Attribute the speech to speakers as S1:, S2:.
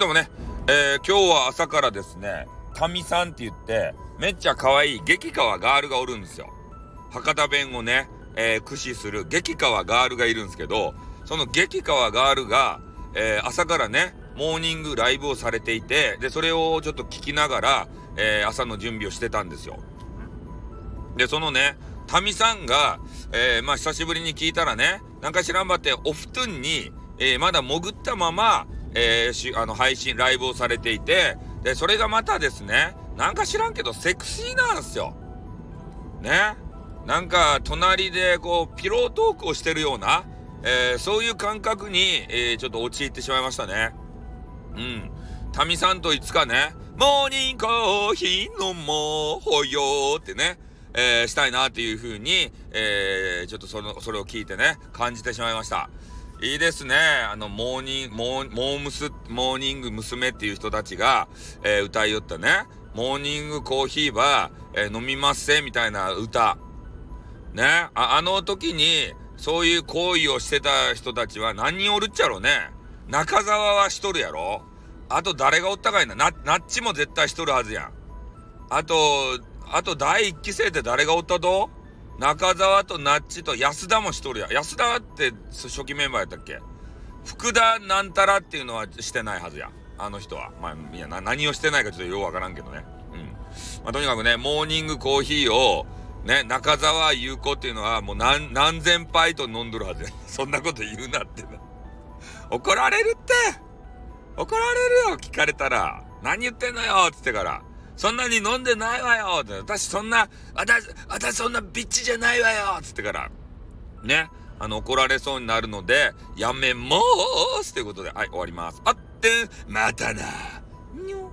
S1: どもね、えー、今日は朝からですね、タミさんって言って、めっちゃ可愛い激川ガールがおるんですよ。博多弁をね、えー、駆使する激川ガールがいるんですけど、その激川ガールが、えー、朝からね、モーニングライブをされていて、で、それをちょっと聞きながら、えー、朝の準備をしてたんですよ。で、そのね、タミさんが、えー、まあ、久しぶりに聞いたらね、なんか知らんばって、お布団に、え、まだ潜ったまま、えー、あの、配信、ライブをされていて、で、それがまたですね、なんか知らんけど、セクシーなんですよ。ね。なんか、隣で、こう、ピロートークをしてるような、えー、そういう感覚に、えー、ちょっと陥ってしまいましたね。うん。タミさんといつかね、モーニングコーヒー飲もうほよってね、えー、したいなっていう風に、えー、ちょっとその、それを聞いてね、感じてしまいました。いいですね。あの、モーニング、モー、モームス、モーニング娘。っていう人たちが、えー、歌いよったね。モーニングコーヒーは、えー、飲みますせ、みたいな歌。ね。あ、あの時に、そういう行為をしてた人たちは何人おるっちゃろね。中沢はしとるやろあと誰がおったかいな。な、ナッチも絶対しとるはずやん。あと、あと第一期生って誰がおったと？中澤とナッチと安田もしとるや。安田って初期メンバーやったっけ？福田なんたらっていうのはしてないはずや。あの人は。まあ、いや、何をしてないかちょっとようわからんけどね。うん。まあ、とにかくね、モーニングコーヒーを、ね、中澤優子っていうのはもう何、何千杯と飲んどるはずや。そんなこと言うなって。怒られるって怒られるよ聞かれたら。何言ってんのよっつってから。そんなに飲んでないわよって私そんな、私、私そんなビッチじゃないわよつってから、ね、あの、怒られそうになるので、やめもーすということで、はい、終わります。あってん、またな。にょ